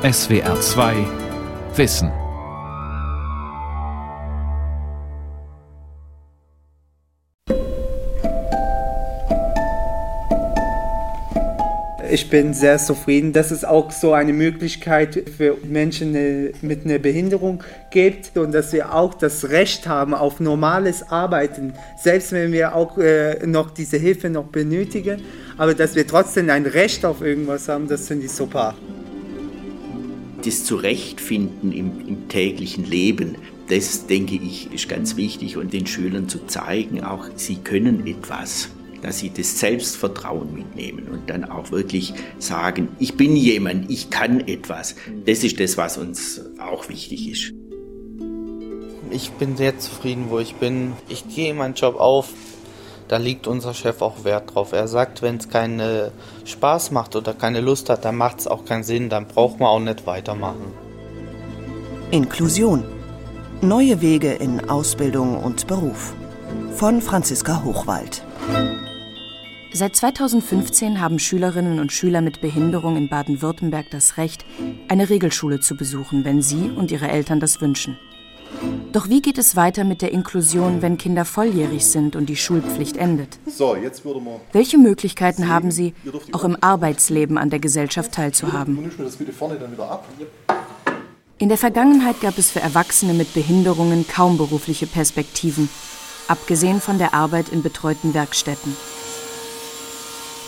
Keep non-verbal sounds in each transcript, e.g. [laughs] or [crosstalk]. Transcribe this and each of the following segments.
SWR 2 Wissen. Ich bin sehr zufrieden, dass es auch so eine Möglichkeit für Menschen äh, mit einer Behinderung gibt und dass wir auch das Recht haben auf normales Arbeiten, selbst wenn wir auch äh, noch diese Hilfe noch benötigen, aber dass wir trotzdem ein Recht auf irgendwas haben, das finde ich super das Zurechtfinden im, im täglichen Leben, das denke ich, ist ganz wichtig und den Schülern zu zeigen, auch sie können etwas dass sie das Selbstvertrauen mitnehmen und dann auch wirklich sagen, ich bin jemand, ich kann etwas. Das ist das, was uns auch wichtig ist. Ich bin sehr zufrieden, wo ich bin. Ich gehe in meinen Job auf da liegt unser Chef auch Wert drauf. Er sagt, wenn es keinen Spaß macht oder keine Lust hat, dann macht es auch keinen Sinn, dann braucht man auch nicht weitermachen. Inklusion. Neue Wege in Ausbildung und Beruf. Von Franziska Hochwald. Seit 2015 haben Schülerinnen und Schüler mit Behinderung in Baden-Württemberg das Recht, eine Regelschule zu besuchen, wenn sie und ihre Eltern das wünschen. Doch wie geht es weiter mit der Inklusion, wenn Kinder volljährig sind und die Schulpflicht endet? So, jetzt würde man Welche Möglichkeiten haben sie, auch im Arbeitsleben an der Gesellschaft teilzuhaben? In der Vergangenheit gab es für Erwachsene mit Behinderungen kaum berufliche Perspektiven, abgesehen von der Arbeit in betreuten Werkstätten.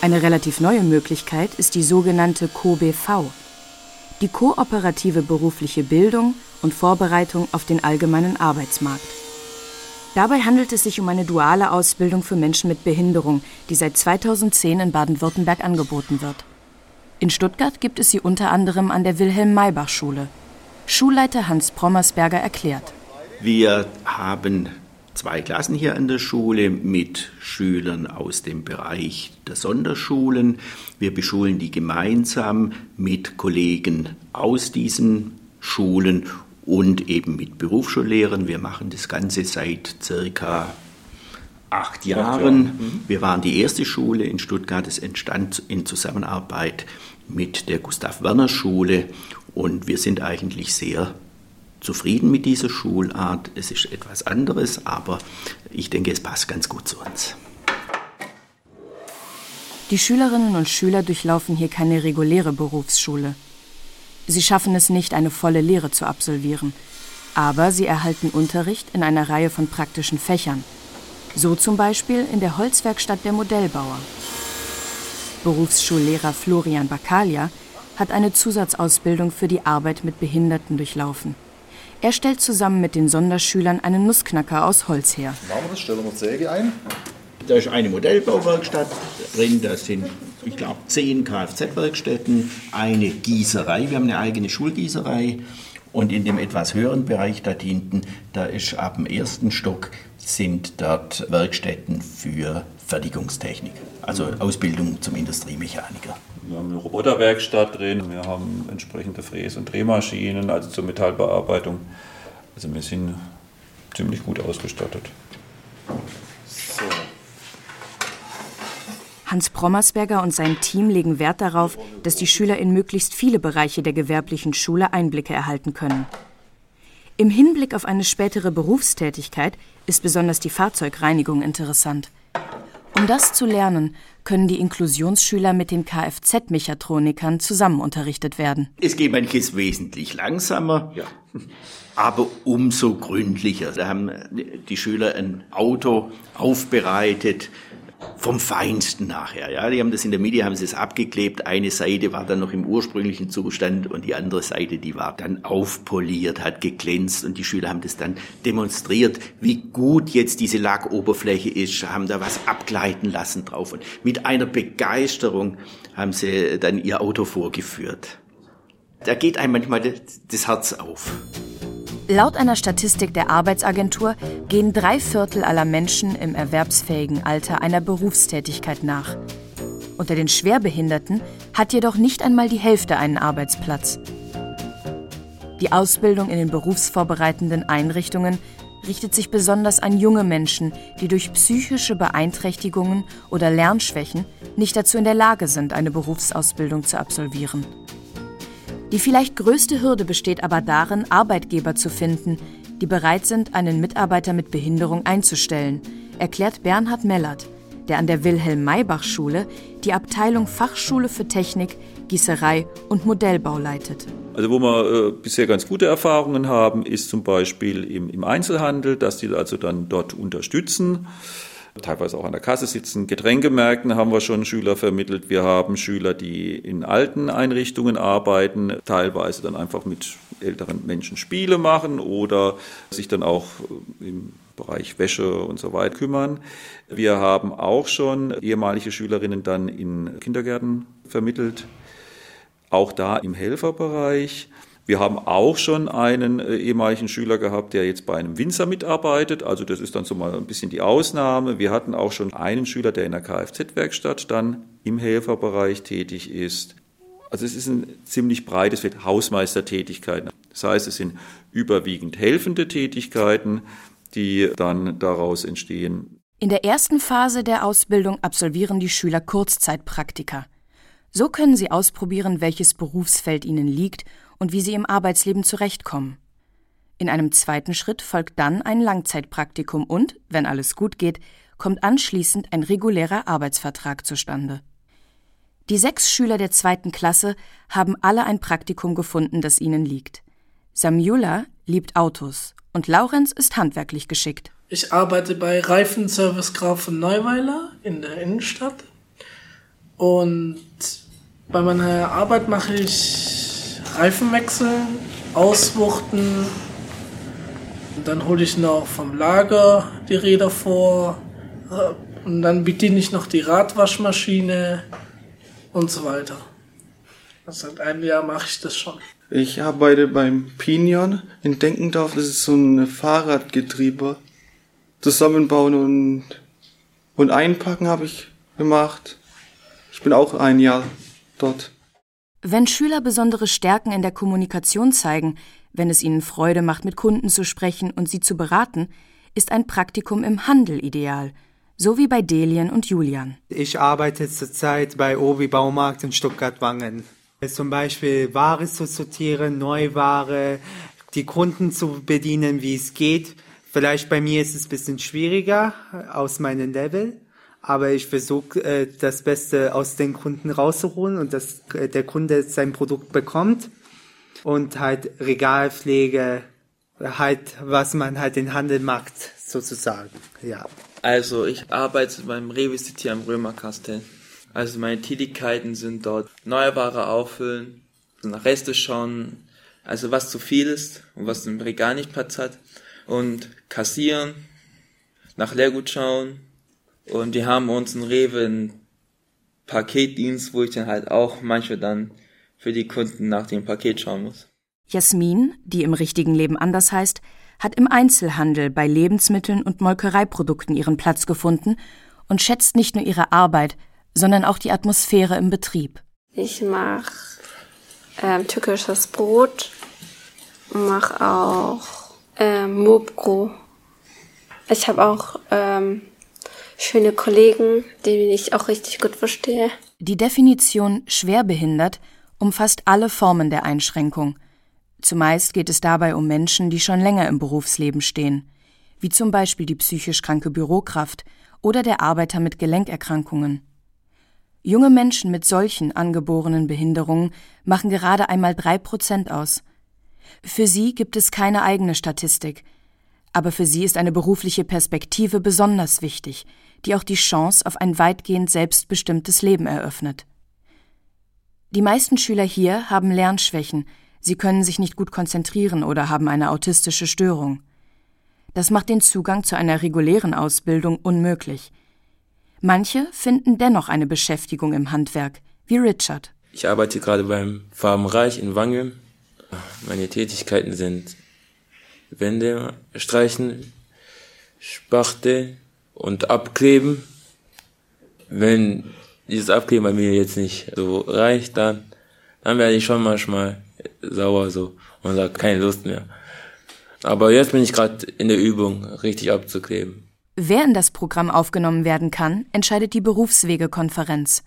Eine relativ neue Möglichkeit ist die sogenannte KoBV, die kooperative berufliche Bildung und Vorbereitung auf den allgemeinen Arbeitsmarkt. Dabei handelt es sich um eine duale Ausbildung für Menschen mit Behinderung, die seit 2010 in Baden-Württemberg angeboten wird. In Stuttgart gibt es sie unter anderem an der Wilhelm-Maybach-Schule. Schulleiter Hans Prommersberger erklärt. Wir haben zwei Klassen hier an der Schule mit Schülern aus dem Bereich der Sonderschulen. Wir beschulen die gemeinsam mit Kollegen aus diesen Schulen und eben mit Berufsschullehrern. Wir machen das Ganze seit circa acht Jahren. Mhm. Wir waren die erste Schule in Stuttgart. Es entstand in Zusammenarbeit mit der Gustav Werner Schule und wir sind eigentlich sehr zufrieden mit dieser Schulart. Es ist etwas anderes, aber ich denke, es passt ganz gut zu uns. Die Schülerinnen und Schüler durchlaufen hier keine reguläre Berufsschule. Sie schaffen es nicht, eine volle Lehre zu absolvieren, aber sie erhalten Unterricht in einer Reihe von praktischen Fächern. So zum Beispiel in der Holzwerkstatt der Modellbauer. Berufsschullehrer Florian Bakalia hat eine Zusatzausbildung für die Arbeit mit Behinderten durchlaufen. Er stellt zusammen mit den Sonderschülern einen Nussknacker aus Holz her. Machen wir das, stellen wir Säge ein. Da ist eine Modellbauwerkstatt drin, da sind ich glaube, zehn Kfz-Werkstätten, eine Gießerei. Wir haben eine eigene Schulgießerei. Und in dem etwas höheren Bereich da hinten, da ist ab dem ersten Stock, sind dort Werkstätten für Fertigungstechnik, also Ausbildung zum Industriemechaniker. Wir haben eine Roboterwerkstatt drin, wir haben entsprechende Fräs- und Drehmaschinen, also zur Metallbearbeitung. Also wir sind ziemlich gut ausgestattet. So. Hans Prommersberger und sein Team legen Wert darauf, dass die Schüler in möglichst viele Bereiche der gewerblichen Schule Einblicke erhalten können. Im Hinblick auf eine spätere Berufstätigkeit ist besonders die Fahrzeugreinigung interessant. Um das zu lernen, können die Inklusionsschüler mit den Kfz-Mechatronikern zusammen unterrichtet werden. Es geht manches wesentlich langsamer, ja. aber umso gründlicher. Da haben die Schüler ein Auto aufbereitet, vom Feinsten nachher. Ja, die haben das in der Mitte, haben sie es abgeklebt. Eine Seite war dann noch im ursprünglichen Zustand und die andere Seite, die war dann aufpoliert, hat geglänzt und die Schüler haben das dann demonstriert, wie gut jetzt diese Lackoberfläche ist, haben da was abgleiten lassen drauf und mit einer Begeisterung haben sie dann ihr Auto vorgeführt. Da geht einem manchmal das Herz auf. Laut einer Statistik der Arbeitsagentur gehen drei Viertel aller Menschen im erwerbsfähigen Alter einer Berufstätigkeit nach. Unter den Schwerbehinderten hat jedoch nicht einmal die Hälfte einen Arbeitsplatz. Die Ausbildung in den berufsvorbereitenden Einrichtungen richtet sich besonders an junge Menschen, die durch psychische Beeinträchtigungen oder Lernschwächen nicht dazu in der Lage sind, eine Berufsausbildung zu absolvieren. Die vielleicht größte Hürde besteht aber darin, Arbeitgeber zu finden, die bereit sind, einen Mitarbeiter mit Behinderung einzustellen, erklärt Bernhard Mellert, der an der Wilhelm-Maybach-Schule die Abteilung Fachschule für Technik, Gießerei und Modellbau leitet. Also wo wir äh, bisher ganz gute Erfahrungen haben, ist zum Beispiel im, im Einzelhandel, dass die also dann dort unterstützen teilweise auch an der Kasse sitzen. Getränkemärkten haben wir schon Schüler vermittelt. Wir haben Schüler, die in alten Einrichtungen arbeiten, teilweise dann einfach mit älteren Menschen Spiele machen oder sich dann auch im Bereich Wäsche und so weiter kümmern. Wir haben auch schon ehemalige Schülerinnen dann in Kindergärten vermittelt, auch da im Helferbereich. Wir haben auch schon einen äh, ehemaligen Schüler gehabt, der jetzt bei einem Winzer mitarbeitet. Also das ist dann so mal ein bisschen die Ausnahme. Wir hatten auch schon einen Schüler, der in der Kfz-Werkstatt dann im Helferbereich tätig ist. Also es ist ein ziemlich breites Feld Hausmeistertätigkeiten. Das heißt, es sind überwiegend helfende Tätigkeiten, die dann daraus entstehen. In der ersten Phase der Ausbildung absolvieren die Schüler Kurzzeitpraktika. So können sie ausprobieren, welches Berufsfeld ihnen liegt und wie sie im Arbeitsleben zurechtkommen. In einem zweiten Schritt folgt dann ein Langzeitpraktikum und, wenn alles gut geht, kommt anschließend ein regulärer Arbeitsvertrag zustande. Die sechs Schüler der zweiten Klasse haben alle ein Praktikum gefunden, das ihnen liegt. Samjula liebt Autos und Laurenz ist handwerklich geschickt. Ich arbeite bei Reifenservice Graf von Neuweiler in der Innenstadt. Und bei meiner Arbeit mache ich Reifen wechseln, auswuchten. Und dann hole ich noch vom Lager die Räder vor. Äh, und dann bediene ich noch die Radwaschmaschine und so weiter. Also seit einem Jahr mache ich das schon. Ich arbeite beim Pinion in Denkendorf. Das ist so ein Fahrradgetriebe. Zusammenbauen und, und einpacken habe ich gemacht. Ich bin auch ein Jahr dort. Wenn Schüler besondere Stärken in der Kommunikation zeigen, wenn es ihnen Freude macht, mit Kunden zu sprechen und sie zu beraten, ist ein Praktikum im Handel ideal, so wie bei Delien und Julian. Ich arbeite zurzeit bei Obi Baumarkt in Stuttgart-Wangen. Zum Beispiel Ware zu sortieren, Neuware, die Kunden zu bedienen, wie es geht. Vielleicht bei mir ist es ein bisschen schwieriger aus meinem Level aber ich versuche äh, das Beste aus den Kunden rauszuholen und dass äh, der Kunde sein Produkt bekommt und halt Regalpflege, halt was man halt in Handel macht sozusagen, ja. Also ich arbeite beim Rewe City am Römerkastell. Also meine Tätigkeiten sind dort Neuware auffüllen, nach Reste schauen, also was zu viel ist und was im Regal nicht Platz hat und kassieren, nach Leergut schauen, und die haben uns einen Rewe einen Paketdienst, wo ich dann halt auch manchmal dann für die Kunden nach dem Paket schauen muss. Jasmin, die im richtigen Leben anders heißt, hat im Einzelhandel bei Lebensmitteln und Molkereiprodukten ihren Platz gefunden und schätzt nicht nur ihre Arbeit, sondern auch die Atmosphäre im Betrieb. Ich mache ähm, türkisches Brot, mache auch ähm, Mobro. Ich habe auch ähm, schöne Kollegen, die ich auch richtig gut verstehe. Die Definition schwerbehindert umfasst alle Formen der Einschränkung. Zumeist geht es dabei um Menschen, die schon länger im Berufsleben stehen, wie zum Beispiel die psychisch kranke Bürokraft oder der Arbeiter mit Gelenkerkrankungen. Junge Menschen mit solchen angeborenen Behinderungen machen gerade einmal drei Prozent aus. Für sie gibt es keine eigene Statistik, aber für sie ist eine berufliche Perspektive besonders wichtig, die auch die Chance auf ein weitgehend selbstbestimmtes Leben eröffnet. Die meisten Schüler hier haben Lernschwächen, sie können sich nicht gut konzentrieren oder haben eine autistische Störung. Das macht den Zugang zu einer regulären Ausbildung unmöglich. Manche finden dennoch eine Beschäftigung im Handwerk, wie Richard. Ich arbeite gerade beim Farbenreich in Wangen. Meine Tätigkeiten sind Wände streichen, Spachtel, und abkleben. Wenn dieses Abkleben bei mir jetzt nicht so reicht, dann, dann werde ich schon manchmal sauer so und sage keine Lust mehr. Aber jetzt bin ich gerade in der Übung, richtig abzukleben. Wer in das Programm aufgenommen werden kann, entscheidet die Berufswegekonferenz.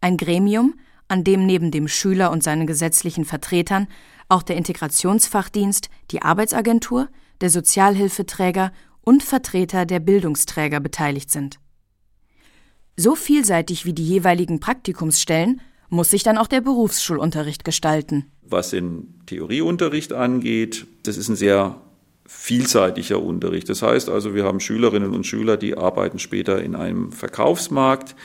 Ein Gremium, an dem neben dem Schüler und seinen gesetzlichen Vertretern auch der Integrationsfachdienst, die Arbeitsagentur, der Sozialhilfeträger und Vertreter der Bildungsträger beteiligt sind. So vielseitig wie die jeweiligen Praktikumsstellen muss sich dann auch der Berufsschulunterricht gestalten. Was den Theorieunterricht angeht, das ist ein sehr vielseitiger Unterricht. Das heißt also, wir haben Schülerinnen und Schüler, die arbeiten später in einem Verkaufsmarkt.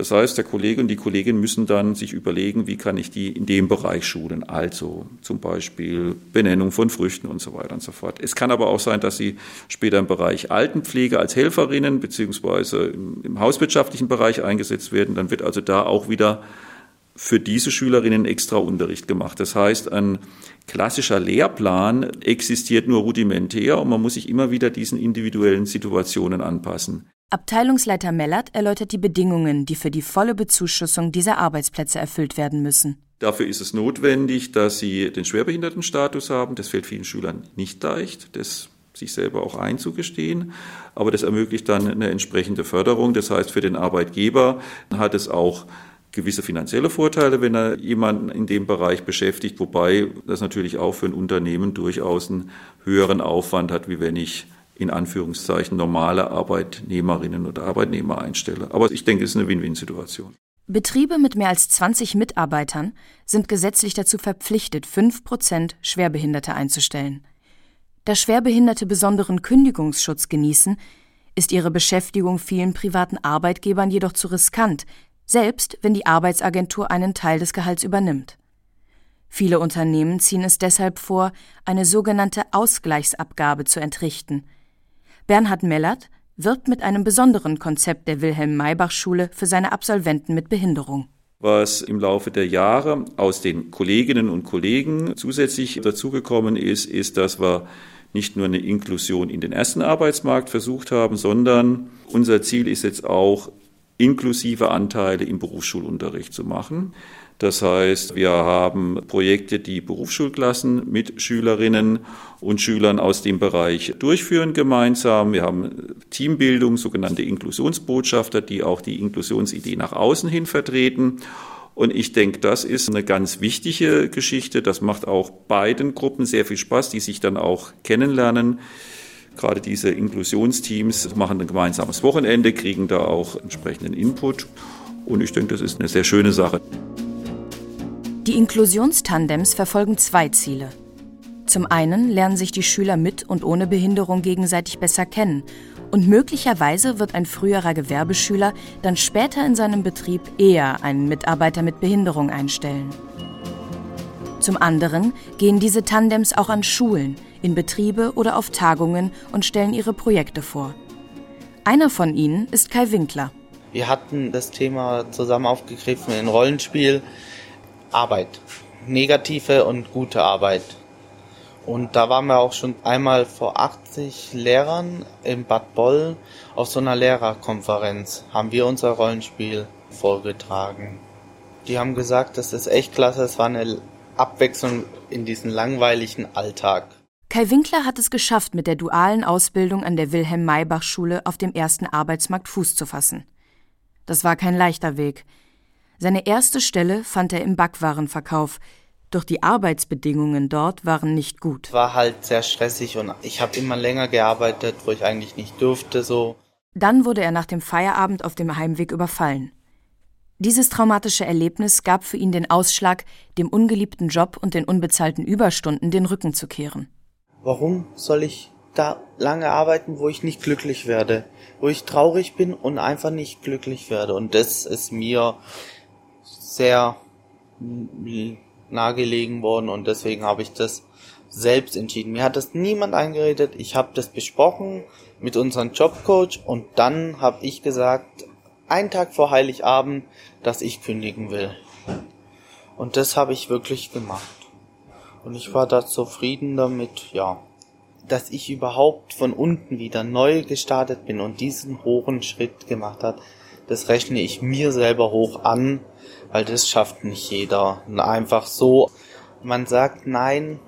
Das heißt, der Kollege und die Kollegin müssen dann sich überlegen, wie kann ich die in dem Bereich schulen. Also zum Beispiel Benennung von Früchten und so weiter und so fort. Es kann aber auch sein, dass sie später im Bereich Altenpflege als Helferinnen beziehungsweise im, im hauswirtschaftlichen Bereich eingesetzt werden. Dann wird also da auch wieder für diese Schülerinnen extra Unterricht gemacht. Das heißt, ein klassischer Lehrplan existiert nur rudimentär und man muss sich immer wieder diesen individuellen Situationen anpassen. Abteilungsleiter Mellert erläutert die Bedingungen, die für die volle Bezuschussung dieser Arbeitsplätze erfüllt werden müssen. Dafür ist es notwendig, dass sie den Schwerbehindertenstatus haben. Das fällt vielen Schülern nicht leicht, das sich selber auch einzugestehen. Aber das ermöglicht dann eine entsprechende Förderung. Das heißt, für den Arbeitgeber hat es auch gewisse finanzielle Vorteile, wenn er jemanden in dem Bereich beschäftigt, wobei das natürlich auch für ein Unternehmen durchaus einen höheren Aufwand hat, wie wenn ich in Anführungszeichen normale Arbeitnehmerinnen oder Arbeitnehmer einstelle. Aber ich denke, es ist eine Win-Win-Situation. Betriebe mit mehr als 20 Mitarbeitern sind gesetzlich dazu verpflichtet, 5 Prozent Schwerbehinderte einzustellen. Da Schwerbehinderte besonderen Kündigungsschutz genießen, ist ihre Beschäftigung vielen privaten Arbeitgebern jedoch zu riskant, selbst wenn die Arbeitsagentur einen Teil des Gehalts übernimmt. Viele Unternehmen ziehen es deshalb vor, eine sogenannte Ausgleichsabgabe zu entrichten – Bernhard Mellert wirbt mit einem besonderen Konzept der Wilhelm-Maybach-Schule für seine Absolventen mit Behinderung. Was im Laufe der Jahre aus den Kolleginnen und Kollegen zusätzlich dazugekommen ist, ist, dass wir nicht nur eine Inklusion in den ersten Arbeitsmarkt versucht haben, sondern unser Ziel ist jetzt auch, inklusive Anteile im Berufsschulunterricht zu machen. Das heißt, wir haben Projekte, die Berufsschulklassen mit Schülerinnen und Schülern aus dem Bereich durchführen gemeinsam. Wir haben Teambildung, sogenannte Inklusionsbotschafter, die auch die Inklusionsidee nach außen hin vertreten. Und ich denke, das ist eine ganz wichtige Geschichte. Das macht auch beiden Gruppen sehr viel Spaß, die sich dann auch kennenlernen. Gerade diese Inklusionsteams machen ein gemeinsames Wochenende, kriegen da auch entsprechenden Input. Und ich denke, das ist eine sehr schöne Sache. Die Inklusionstandems verfolgen zwei Ziele. Zum einen lernen sich die Schüler mit und ohne Behinderung gegenseitig besser kennen und möglicherweise wird ein früherer Gewerbeschüler dann später in seinem Betrieb eher einen Mitarbeiter mit Behinderung einstellen. Zum anderen gehen diese Tandems auch an Schulen, in Betriebe oder auf Tagungen und stellen ihre Projekte vor. Einer von ihnen ist Kai Winkler. Wir hatten das Thema zusammen aufgegriffen in Rollenspiel. Arbeit. Negative und gute Arbeit. Und da waren wir auch schon einmal vor 80 Lehrern in Bad Boll auf so einer Lehrerkonferenz. Haben wir unser Rollenspiel vorgetragen. Die haben gesagt, das ist echt klasse, es war eine Abwechslung in diesen langweiligen Alltag. Kai Winkler hat es geschafft, mit der dualen Ausbildung an der Wilhelm-Maybach-Schule auf dem ersten Arbeitsmarkt Fuß zu fassen. Das war kein leichter Weg. Seine erste Stelle fand er im Backwarenverkauf, doch die Arbeitsbedingungen dort waren nicht gut. War halt sehr stressig und ich habe immer länger gearbeitet, wo ich eigentlich nicht durfte so. Dann wurde er nach dem Feierabend auf dem Heimweg überfallen. Dieses traumatische Erlebnis gab für ihn den Ausschlag, dem ungeliebten Job und den unbezahlten Überstunden den Rücken zu kehren. Warum soll ich da lange arbeiten, wo ich nicht glücklich werde, wo ich traurig bin und einfach nicht glücklich werde? Und das ist mir sehr nahegelegen worden und deswegen habe ich das selbst entschieden. Mir hat das niemand eingeredet. Ich habe das besprochen mit unserem Jobcoach und dann habe ich gesagt, einen Tag vor Heiligabend, dass ich kündigen will. Und das habe ich wirklich gemacht. Und ich war da zufrieden damit, ja, dass ich überhaupt von unten wieder neu gestartet bin und diesen hohen Schritt gemacht hat. Das rechne ich mir selber hoch an, weil das schafft nicht jeder. Einfach so, man sagt nein,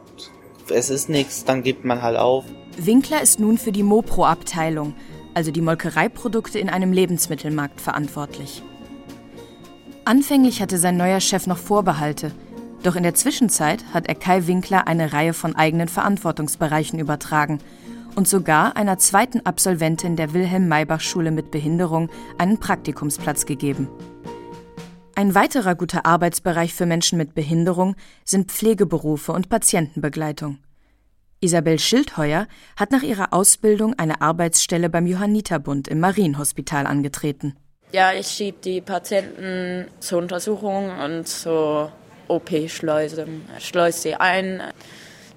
es ist nichts, dann gibt man halt auf. Winkler ist nun für die Mopro-Abteilung, also die Molkereiprodukte in einem Lebensmittelmarkt, verantwortlich. Anfänglich hatte sein neuer Chef noch Vorbehalte, doch in der Zwischenzeit hat er Kai Winkler eine Reihe von eigenen Verantwortungsbereichen übertragen und sogar einer zweiten Absolventin der Wilhelm-Maybach-Schule mit Behinderung einen Praktikumsplatz gegeben. Ein weiterer guter Arbeitsbereich für Menschen mit Behinderung sind Pflegeberufe und Patientenbegleitung. Isabel Schildheuer hat nach ihrer Ausbildung eine Arbeitsstelle beim Johanniterbund im Marienhospital angetreten. Ja, ich schiebe die Patienten zur Untersuchung und zur OP-Schleuse. Ich schleuse sie ein.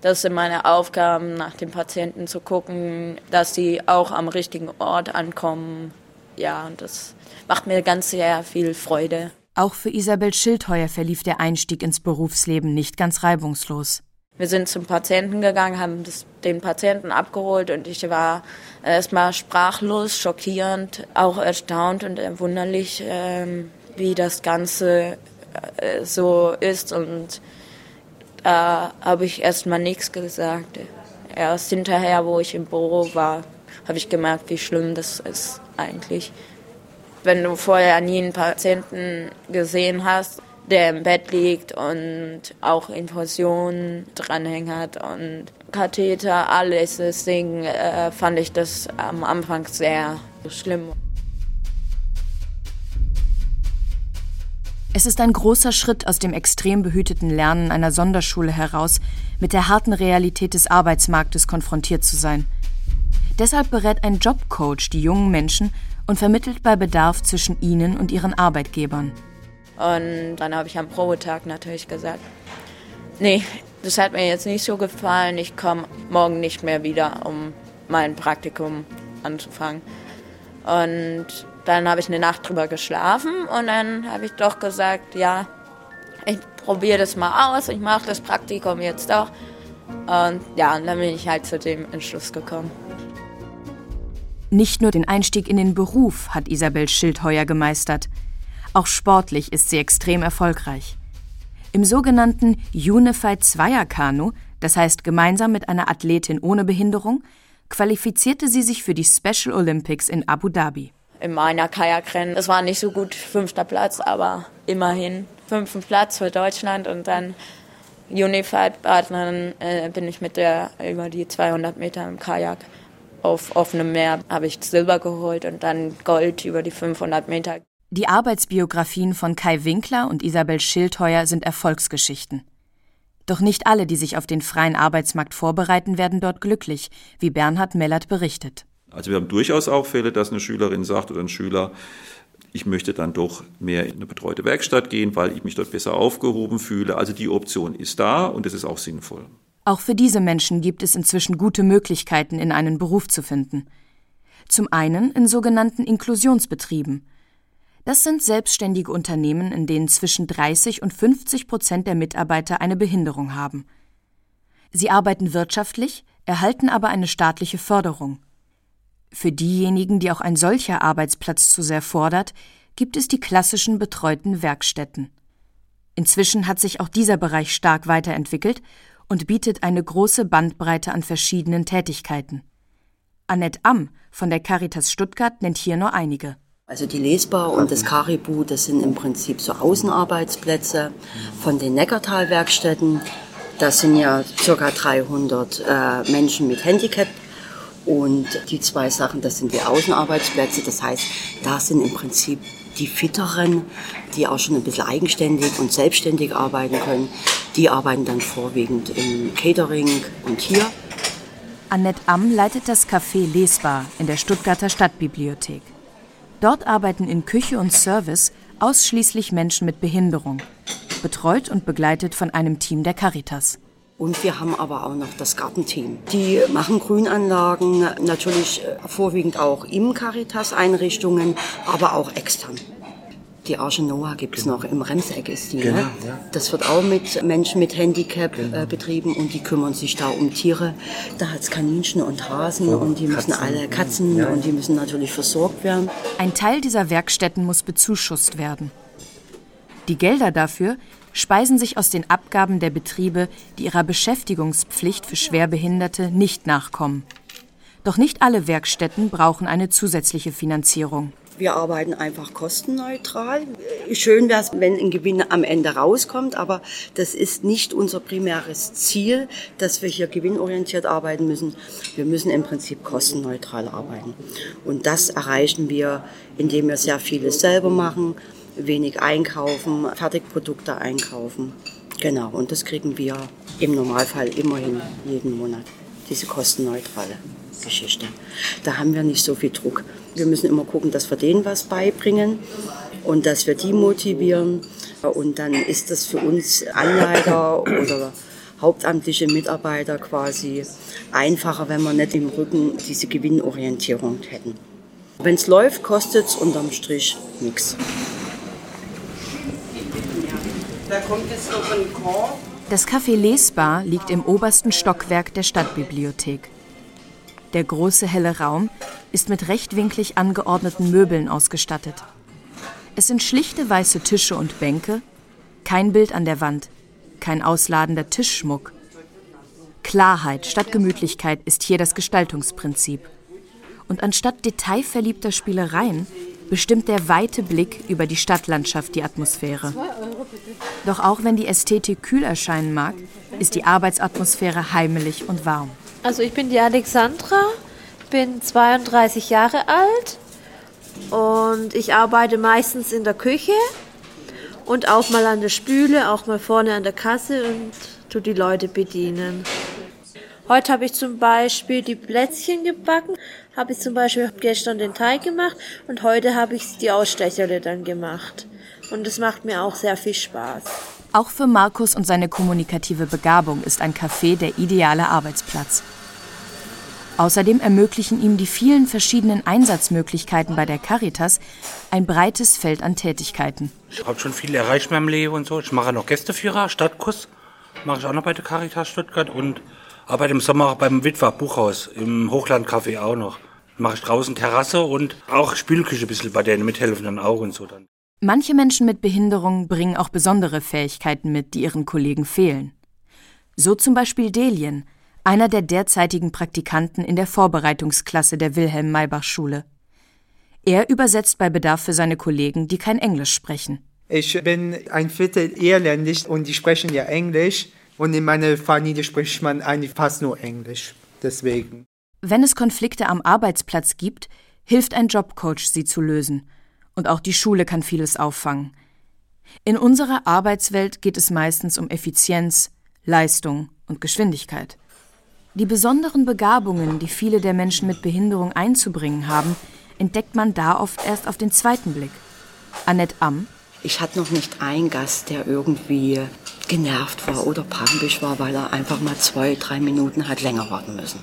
Das sind meine Aufgaben, nach den Patienten zu gucken, dass sie auch am richtigen Ort ankommen. Ja, und das macht mir ganz sehr viel Freude. Auch für Isabel Schildheuer verlief der Einstieg ins Berufsleben nicht ganz reibungslos. Wir sind zum Patienten gegangen, haben das, den Patienten abgeholt und ich war erstmal sprachlos, schockierend, auch erstaunt und wunderlich, ähm, wie das Ganze äh, so ist. Und da habe ich erstmal nichts gesagt. Erst hinterher, wo ich im Büro war, habe ich gemerkt, wie schlimm das ist eigentlich. Wenn du vorher nie einen Patienten gesehen hast, der im Bett liegt und auch Infusionen dranhängen hat und Katheter, alles Ding, äh, fand ich das am Anfang sehr schlimm. Es ist ein großer Schritt aus dem extrem behüteten Lernen einer Sonderschule heraus, mit der harten Realität des Arbeitsmarktes konfrontiert zu sein. Deshalb berät ein Jobcoach die jungen Menschen und vermittelt bei Bedarf zwischen ihnen und ihren Arbeitgebern. Und dann habe ich am Probetag natürlich gesagt, nee, das hat mir jetzt nicht so gefallen, ich komme morgen nicht mehr wieder, um mein Praktikum anzufangen. Und dann habe ich eine Nacht drüber geschlafen und dann habe ich doch gesagt, ja, ich probiere das mal aus, ich mache das Praktikum jetzt doch. Und ja, und dann bin ich halt zu dem Entschluss gekommen. Nicht nur den Einstieg in den Beruf hat Isabel Schildheuer gemeistert, auch sportlich ist sie extrem erfolgreich. Im sogenannten Unified Zweierkanu, das heißt gemeinsam mit einer Athletin ohne Behinderung, qualifizierte sie sich für die Special Olympics in Abu Dhabi in meiner Kajakrennen. Es war nicht so gut fünfter Platz, aber immerhin fünften Platz für Deutschland und dann Unified Partnerin äh, bin ich mit der über die 200 Meter im Kajak auf offenem Meer habe ich Silber geholt und dann Gold über die 500 Meter. Die Arbeitsbiografien von Kai Winkler und Isabel Schildheuer sind Erfolgsgeschichten. Doch nicht alle, die sich auf den freien Arbeitsmarkt vorbereiten, werden dort glücklich, wie Bernhard Mellert berichtet. Also wir haben durchaus auch Fälle, dass eine Schülerin sagt oder ein Schüler, ich möchte dann doch mehr in eine betreute Werkstatt gehen, weil ich mich dort besser aufgehoben fühle. Also die Option ist da und es ist auch sinnvoll. Auch für diese Menschen gibt es inzwischen gute Möglichkeiten, in einen Beruf zu finden. Zum einen in sogenannten Inklusionsbetrieben. Das sind selbstständige Unternehmen, in denen zwischen 30 und 50 Prozent der Mitarbeiter eine Behinderung haben. Sie arbeiten wirtschaftlich, erhalten aber eine staatliche Förderung. Für diejenigen, die auch ein solcher Arbeitsplatz zu sehr fordert, gibt es die klassischen betreuten Werkstätten. Inzwischen hat sich auch dieser Bereich stark weiterentwickelt und bietet eine große Bandbreite an verschiedenen Tätigkeiten. Annette Amm von der Caritas Stuttgart nennt hier nur einige. Also die Lesbar und das Karibu, das sind im Prinzip so Außenarbeitsplätze von den Neckartal-Werkstätten. Das sind ja ca. 300 äh, Menschen mit Handicap und die zwei Sachen, das sind die Außenarbeitsplätze. Das heißt, da sind im Prinzip die Fitteren, die auch schon ein bisschen eigenständig und selbstständig arbeiten können. Die arbeiten dann vorwiegend im Catering und hier. Annette Amm leitet das Café Lesbar in der Stuttgarter Stadtbibliothek. Dort arbeiten in Küche und Service ausschließlich Menschen mit Behinderung, betreut und begleitet von einem Team der Caritas. Und wir haben aber auch noch das Gartenteam. Die machen Grünanlagen, natürlich äh, vorwiegend auch im Caritas-Einrichtungen, aber auch extern. Die Arche Noah gibt's genau. noch, im Remseck ist die. Genau, ne? ja. Das wird auch mit Menschen mit Handicap genau. äh, betrieben und die kümmern sich da um Tiere. Da hat's Kaninchen und Hasen oh, und die Katzen. müssen alle Katzen ja. und die müssen natürlich versorgt werden. Ein Teil dieser Werkstätten muss bezuschusst werden. Die Gelder dafür speisen sich aus den Abgaben der Betriebe, die ihrer Beschäftigungspflicht für Schwerbehinderte nicht nachkommen. Doch nicht alle Werkstätten brauchen eine zusätzliche Finanzierung. Wir arbeiten einfach kostenneutral. Schön wäre es, wenn ein Gewinn am Ende rauskommt, aber das ist nicht unser primäres Ziel, dass wir hier gewinnorientiert arbeiten müssen. Wir müssen im Prinzip kostenneutral arbeiten. Und das erreichen wir, indem wir sehr vieles selber machen, wenig einkaufen, Fertigprodukte einkaufen. Genau, und das kriegen wir im Normalfall immerhin jeden Monat, diese kostenneutrale Geschichte. Da haben wir nicht so viel Druck. Wir müssen immer gucken, dass wir denen was beibringen und dass wir die motivieren. Und dann ist das für uns Anleiter oder hauptamtliche Mitarbeiter quasi einfacher, wenn wir nicht im Rücken diese Gewinnorientierung hätten. Wenn es läuft, kostet es unterm Strich nichts. Da kommt jetzt noch ein Korb. Das Café Lesbar liegt im obersten Stockwerk der Stadtbibliothek. Der große helle Raum ist mit rechtwinklig angeordneten Möbeln ausgestattet. Es sind schlichte weiße Tische und Bänke, kein Bild an der Wand, kein ausladender Tischschmuck. Klarheit statt Gemütlichkeit ist hier das Gestaltungsprinzip. Und anstatt detailverliebter Spielereien bestimmt der weite Blick über die Stadtlandschaft die Atmosphäre. Doch auch wenn die Ästhetik kühl erscheinen mag, ist die Arbeitsatmosphäre heimelig und warm. Also ich bin die Alexandra, bin 32 Jahre alt und ich arbeite meistens in der Küche und auch mal an der Spüle, auch mal vorne an der Kasse und tu die Leute bedienen. Heute habe ich zum Beispiel die Plätzchen gebacken, habe ich zum Beispiel gestern den Teig gemacht und heute habe ich die Ausstecherle dann gemacht. Und es macht mir auch sehr viel Spaß. Auch für Markus und seine kommunikative Begabung ist ein Café der ideale Arbeitsplatz. Außerdem ermöglichen ihm die vielen verschiedenen Einsatzmöglichkeiten bei der Caritas ein breites Feld an Tätigkeiten. Ich habe schon viel erreicht in meinem Leben und so. Ich mache noch Gästeführer, Stadtkurs, mache ich auch noch bei der Caritas Stuttgart und arbeite im Sommer auch beim Witwer Buchhaus im Hochlandcafé auch noch. Mache ich draußen Terrasse und auch Spülküche ein bisschen bei denen mithelfen dann auch und so dann. Manche Menschen mit Behinderung bringen auch besondere Fähigkeiten mit, die ihren Kollegen fehlen. So zum Beispiel Delien, einer der derzeitigen Praktikanten in der Vorbereitungsklasse der Wilhelm-Maybach-Schule. Er übersetzt bei Bedarf für seine Kollegen, die kein Englisch sprechen. Ich bin ein Viertel irländisch und die sprechen ja Englisch. Und in meiner Familie spricht man eigentlich fast nur Englisch. Deswegen. Wenn es Konflikte am Arbeitsplatz gibt, hilft ein Jobcoach, sie zu lösen. Und auch die Schule kann vieles auffangen. In unserer Arbeitswelt geht es meistens um Effizienz, Leistung und Geschwindigkeit. Die besonderen Begabungen, die viele der Menschen mit Behinderung einzubringen haben, entdeckt man da oft erst auf den zweiten Blick. Annette Amm. Ich hatte noch nicht einen Gast, der irgendwie genervt war oder pampisch war, weil er einfach mal zwei, drei Minuten hat länger warten müssen.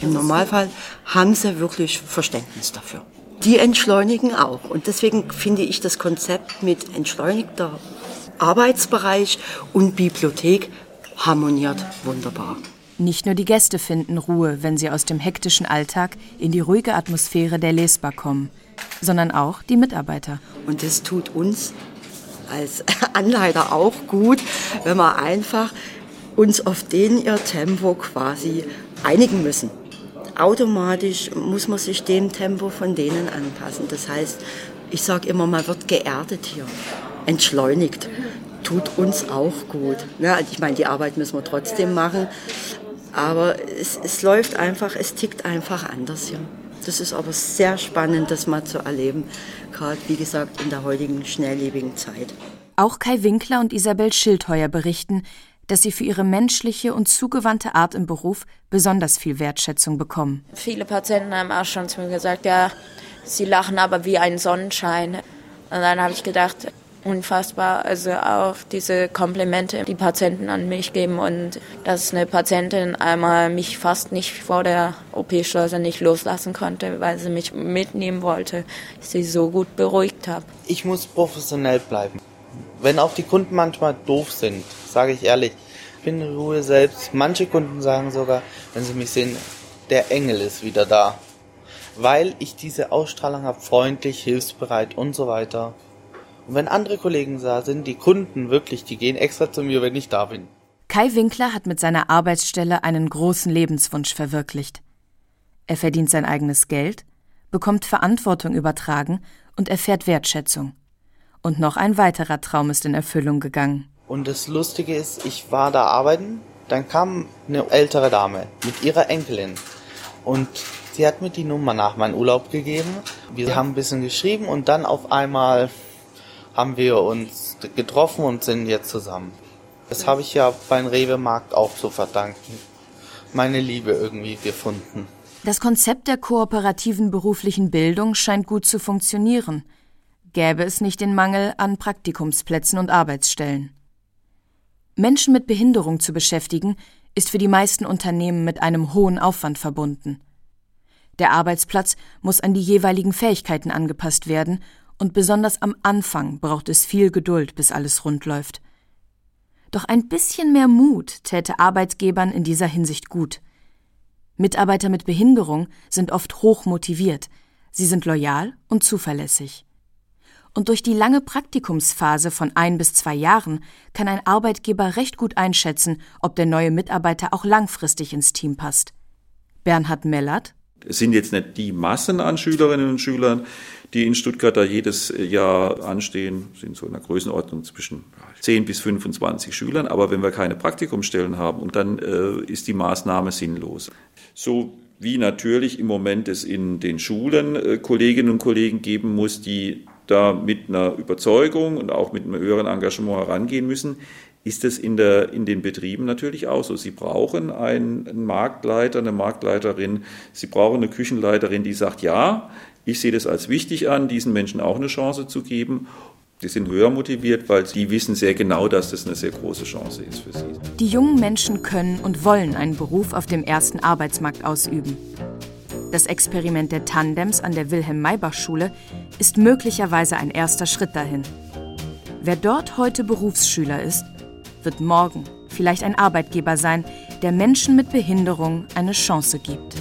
Im Normalfall haben sie wirklich Verständnis dafür. Die entschleunigen auch. Und deswegen finde ich das Konzept mit entschleunigter Arbeitsbereich und Bibliothek harmoniert wunderbar. Nicht nur die Gäste finden Ruhe, wenn sie aus dem hektischen Alltag in die ruhige Atmosphäre der Lesbar kommen, sondern auch die Mitarbeiter. Und das tut uns als [laughs] Anleiter auch gut, wenn wir einfach uns auf den ihr Tempo quasi einigen müssen. Automatisch muss man sich dem Tempo von denen anpassen. Das heißt, ich sage immer, man wird geerdet hier, entschleunigt. Tut uns auch gut. Ja, ich meine, die Arbeit müssen wir trotzdem machen, aber es, es läuft einfach, es tickt einfach anders hier. Das ist aber sehr spannend, das mal zu erleben, gerade wie gesagt in der heutigen schnelllebigen Zeit. Auch Kai Winkler und Isabel Schildheuer berichten, dass sie für ihre menschliche und zugewandte Art im Beruf besonders viel Wertschätzung bekommen. Viele Patienten haben auch schon zu mir gesagt, ja, sie lachen aber wie ein Sonnenschein. Und dann habe ich gedacht, unfassbar. Also auch diese Komplimente, die Patienten an mich geben und dass eine Patientin einmal mich fast nicht vor der OP-Schleuse nicht loslassen konnte, weil sie mich mitnehmen wollte, ich sie so gut beruhigt habe. Ich muss professionell bleiben. Wenn auch die Kunden manchmal doof sind, sage ich ehrlich, ich bin in Ruhe selbst. Manche Kunden sagen sogar, wenn sie mich sehen, der Engel ist wieder da. Weil ich diese Ausstrahlung habe, freundlich, hilfsbereit und so weiter. Und wenn andere Kollegen da sind, die Kunden wirklich, die gehen extra zu mir, wenn ich da bin. Kai Winkler hat mit seiner Arbeitsstelle einen großen Lebenswunsch verwirklicht. Er verdient sein eigenes Geld, bekommt Verantwortung übertragen und erfährt Wertschätzung. Und noch ein weiterer Traum ist in Erfüllung gegangen. Und das Lustige ist, ich war da arbeiten, dann kam eine ältere Dame mit ihrer Enkelin und sie hat mir die Nummer nach meinem Urlaub gegeben. Wir haben ein bisschen geschrieben und dann auf einmal haben wir uns getroffen und sind jetzt zusammen. Das habe ich ja beim Rewe-Markt auch zu verdanken. Meine Liebe irgendwie gefunden. Das Konzept der kooperativen beruflichen Bildung scheint gut zu funktionieren. Gäbe es nicht den Mangel an Praktikumsplätzen und Arbeitsstellen. Menschen mit Behinderung zu beschäftigen, ist für die meisten Unternehmen mit einem hohen Aufwand verbunden. Der Arbeitsplatz muss an die jeweiligen Fähigkeiten angepasst werden und besonders am Anfang braucht es viel Geduld, bis alles rund läuft. Doch ein bisschen mehr Mut täte Arbeitgebern in dieser Hinsicht gut. Mitarbeiter mit Behinderung sind oft hoch motiviert, sie sind loyal und zuverlässig. Und durch die lange Praktikumsphase von ein bis zwei Jahren kann ein Arbeitgeber recht gut einschätzen, ob der neue Mitarbeiter auch langfristig ins Team passt. Bernhard Mellert es sind jetzt nicht die Massen an Schülerinnen und Schülern, die in Stuttgart da jedes Jahr anstehen, sind so in der Größenordnung zwischen 10 bis 25 Schülern. Aber wenn wir keine Praktikumsstellen haben, und dann äh, ist die Maßnahme sinnlos. So wie natürlich im Moment es in den Schulen äh, Kolleginnen und Kollegen geben muss, die da mit einer Überzeugung und auch mit einem höheren Engagement herangehen müssen, ist es in, der, in den Betrieben natürlich auch so. Sie brauchen einen Marktleiter, eine Marktleiterin, Sie brauchen eine Küchenleiterin, die sagt, ja, ich sehe das als wichtig an, diesen Menschen auch eine Chance zu geben. Die sind höher motiviert, weil die wissen sehr genau, dass das eine sehr große Chance ist für sie. Die jungen Menschen können und wollen einen Beruf auf dem ersten Arbeitsmarkt ausüben. Das Experiment der Tandems an der Wilhelm-Maybach-Schule ist möglicherweise ein erster Schritt dahin. Wer dort heute Berufsschüler ist, wird morgen vielleicht ein Arbeitgeber sein, der Menschen mit Behinderung eine Chance gibt.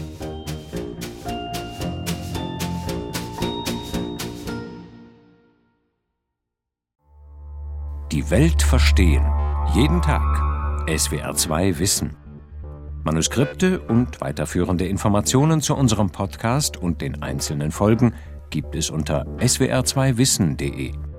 Die Welt verstehen. Jeden Tag. SWR2 Wissen. Manuskripte und weiterführende Informationen zu unserem Podcast und den einzelnen Folgen gibt es unter swr2wissen.de.